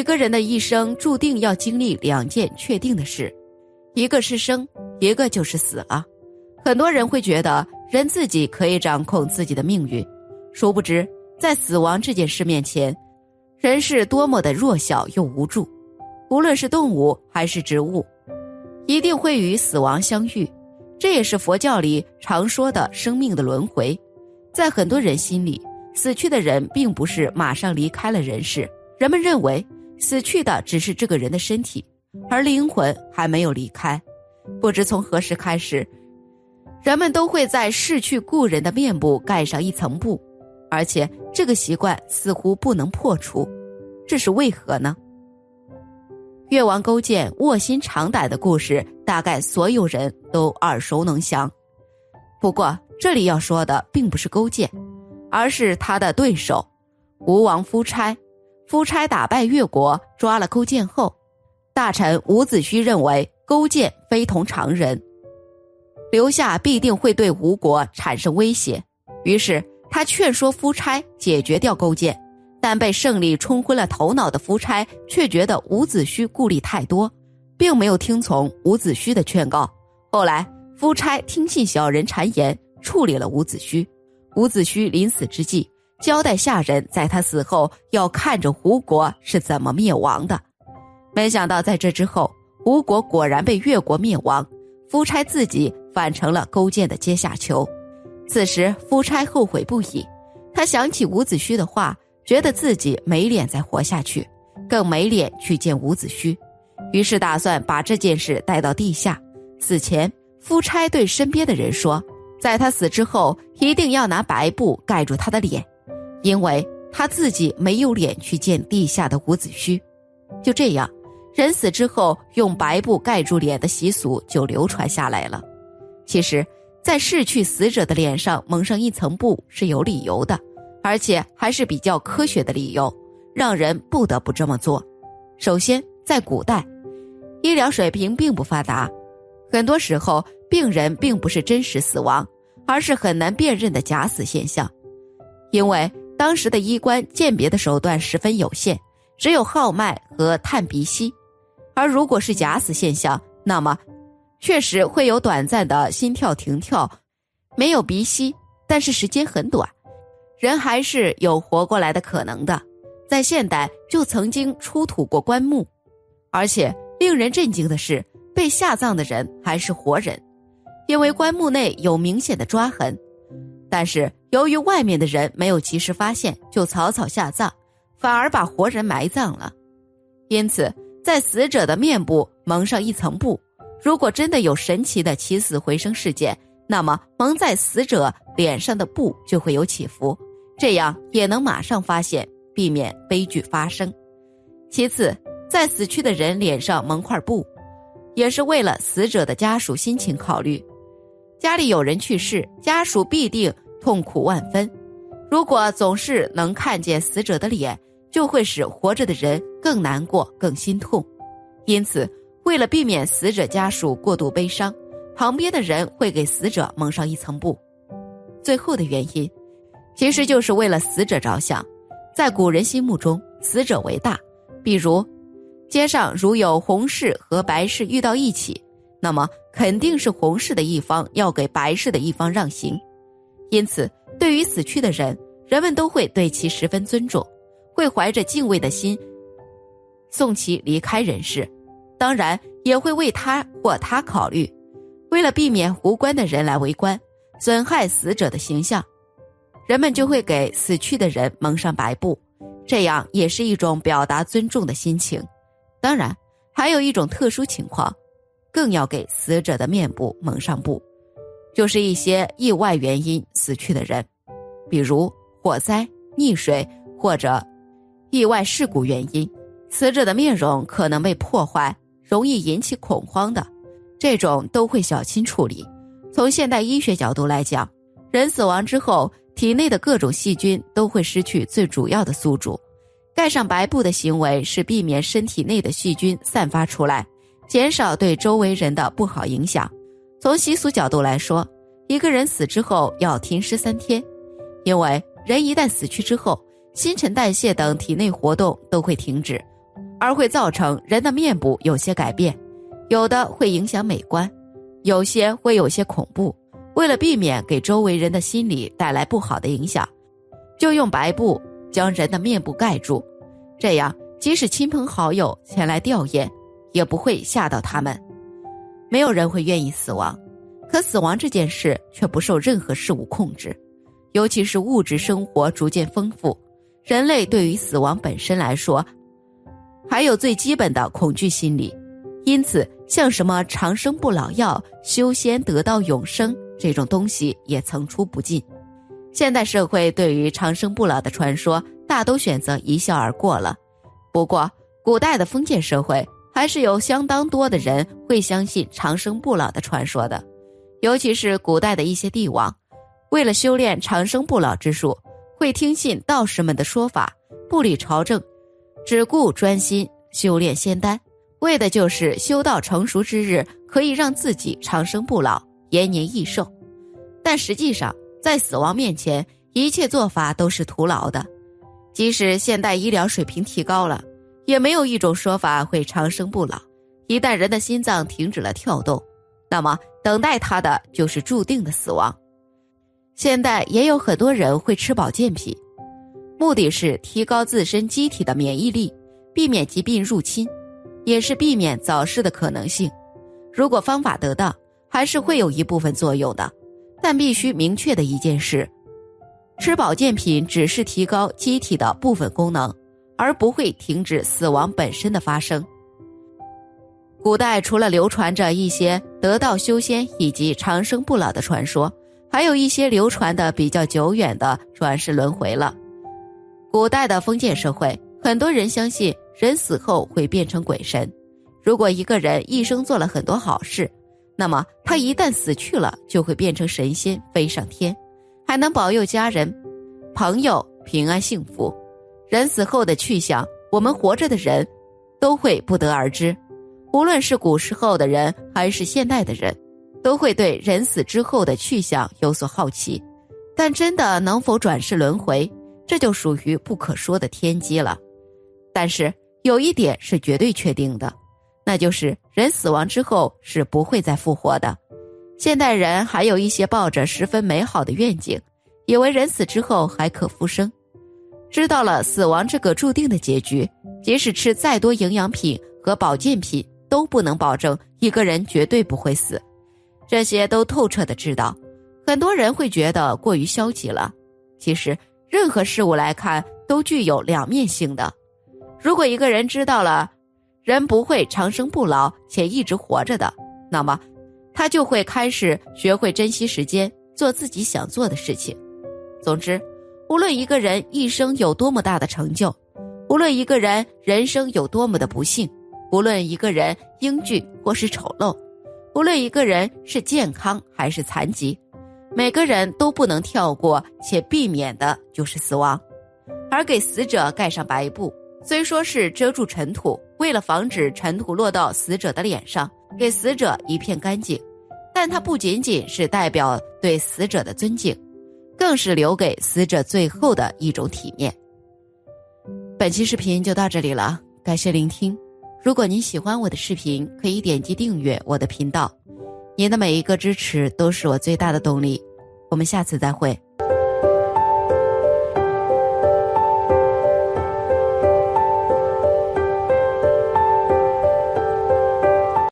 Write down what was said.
一个人的一生注定要经历两件确定的事，一个是生，一个就是死了。很多人会觉得人自己可以掌控自己的命运，殊不知在死亡这件事面前，人是多么的弱小又无助。无论是动物还是植物，一定会与死亡相遇。这也是佛教里常说的生命的轮回。在很多人心里，死去的人并不是马上离开了人世，人们认为死去的只是这个人的身体，而灵魂还没有离开。不知从何时开始，人们都会在逝去故人的面部盖上一层布，而且这个习惯似乎不能破除。这是为何呢？越王勾践卧薪尝胆的故事，大概所有人都耳熟能详。不过，这里要说的并不是勾践，而是他的对手吴王夫差。夫差打败越国，抓了勾践后，大臣伍子胥认为勾践非同常人，留下必定会对吴国产生威胁，于是他劝说夫差解决掉勾践。但被胜利冲昏了头脑的夫差却觉得伍子胥顾虑太多，并没有听从伍子胥的劝告。后来，夫差听信小人谗言，处理了伍子胥。伍子胥临死之际，交代下人在他死后要看着吴国是怎么灭亡的。没想到在这之后，吴国果然被越国灭亡，夫差自己反成了勾践的阶下囚。此时，夫差后悔不已，他想起伍子胥的话。觉得自己没脸再活下去，更没脸去见伍子胥，于是打算把这件事带到地下。死前，夫差对身边的人说，在他死之后，一定要拿白布盖住他的脸，因为他自己没有脸去见地下的伍子胥。就这样，人死之后用白布盖住脸的习俗就流传下来了。其实，在逝去死者的脸上蒙上一层布是有理由的。而且还是比较科学的理由，让人不得不这么做。首先，在古代，医疗水平并不发达，很多时候病人并不是真实死亡，而是很难辨认的假死现象。因为当时的医官鉴别的手段十分有限，只有号脉和探鼻息。而如果是假死现象，那么确实会有短暂的心跳停跳，没有鼻息，但是时间很短。人还是有活过来的可能的，在现代就曾经出土过棺木，而且令人震惊的是，被下葬的人还是活人，因为棺木内有明显的抓痕，但是由于外面的人没有及时发现，就草草下葬，反而把活人埋葬了。因此，在死者的面部蒙上一层布，如果真的有神奇的起死回生事件，那么蒙在死者脸上的布就会有起伏。这样也能马上发现，避免悲剧发生。其次，在死去的人脸上蒙块布，也是为了死者的家属心情考虑。家里有人去世，家属必定痛苦万分。如果总是能看见死者的脸，就会使活着的人更难过、更心痛。因此，为了避免死者家属过度悲伤，旁边的人会给死者蒙上一层布。最后的原因。其实就是为了死者着想，在古人心目中，死者为大。比如，街上如有红事和白事遇到一起，那么肯定是红事的一方要给白事的一方让行。因此，对于死去的人，人们都会对其十分尊重，会怀着敬畏的心送其离开人世。当然，也会为他或他考虑，为了避免无关的人来围观，损害死者的形象。人们就会给死去的人蒙上白布，这样也是一种表达尊重的心情。当然，还有一种特殊情况，更要给死者的面部蒙上布，就是一些意外原因死去的人，比如火灾、溺水或者意外事故原因，死者的面容可能被破坏，容易引起恐慌的，这种都会小心处理。从现代医学角度来讲，人死亡之后。体内的各种细菌都会失去最主要的宿主，盖上白布的行为是避免身体内的细菌散发出来，减少对周围人的不好影响。从习俗角度来说，一个人死之后要停尸三天，因为人一旦死去之后，新陈代谢等体内活动都会停止，而会造成人的面部有些改变，有的会影响美观，有些会有些恐怖。为了避免给周围人的心理带来不好的影响，就用白布将人的面部盖住，这样即使亲朋好友前来吊唁，也不会吓到他们。没有人会愿意死亡，可死亡这件事却不受任何事物控制，尤其是物质生活逐渐丰富，人类对于死亡本身来说，还有最基本的恐惧心理，因此像什么长生不老药、修仙得道永生。这种东西也层出不穷，现代社会对于长生不老的传说大都选择一笑而过了。不过，古代的封建社会还是有相当多的人会相信长生不老的传说的，尤其是古代的一些帝王，为了修炼长生不老之术，会听信道士们的说法，不理朝政，只顾专心修炼仙丹，为的就是修道成熟之日可以让自己长生不老。延年益寿，但实际上，在死亡面前，一切做法都是徒劳的。即使现代医疗水平提高了，也没有一种说法会长生不老。一旦人的心脏停止了跳动，那么等待他的就是注定的死亡。现代也有很多人会吃保健品，目的是提高自身机体的免疫力，避免疾病入侵，也是避免早逝的可能性。如果方法得当。还是会有一部分作用的，但必须明确的一件事：吃保健品只是提高机体的部分功能，而不会停止死亡本身的发生。古代除了流传着一些得道修仙以及长生不老的传说，还有一些流传的比较久远的转世轮回了。古代的封建社会，很多人相信人死后会变成鬼神。如果一个人一生做了很多好事，那么他一旦死去了，就会变成神仙飞上天，还能保佑家人、朋友平安幸福。人死后的去向，我们活着的人都会不得而知。无论是古时候的人还是现代的人，都会对人死之后的去向有所好奇。但真的能否转世轮回，这就属于不可说的天机了。但是有一点是绝对确定的。那就是人死亡之后是不会再复活的。现代人还有一些抱着十分美好的愿景，以为人死之后还可复生。知道了死亡这个注定的结局，即使吃再多营养品和保健品，都不能保证一个人绝对不会死。这些都透彻的知道，很多人会觉得过于消极了。其实，任何事物来看都具有两面性的。如果一个人知道了。人不会长生不老且一直活着的，那么他就会开始学会珍惜时间，做自己想做的事情。总之，无论一个人一生有多么大的成就，无论一个人人生有多么的不幸，无论一个人英俊或是丑陋，无论一个人是健康还是残疾，每个人都不能跳过且避免的就是死亡，而给死者盖上白布。虽说是遮住尘土，为了防止尘土落到死者的脸上，给死者一片干净，但它不仅仅是代表对死者的尊敬，更是留给死者最后的一种体面。本期视频就到这里了，感谢聆听。如果您喜欢我的视频，可以点击订阅我的频道，您的每一个支持都是我最大的动力。我们下次再会。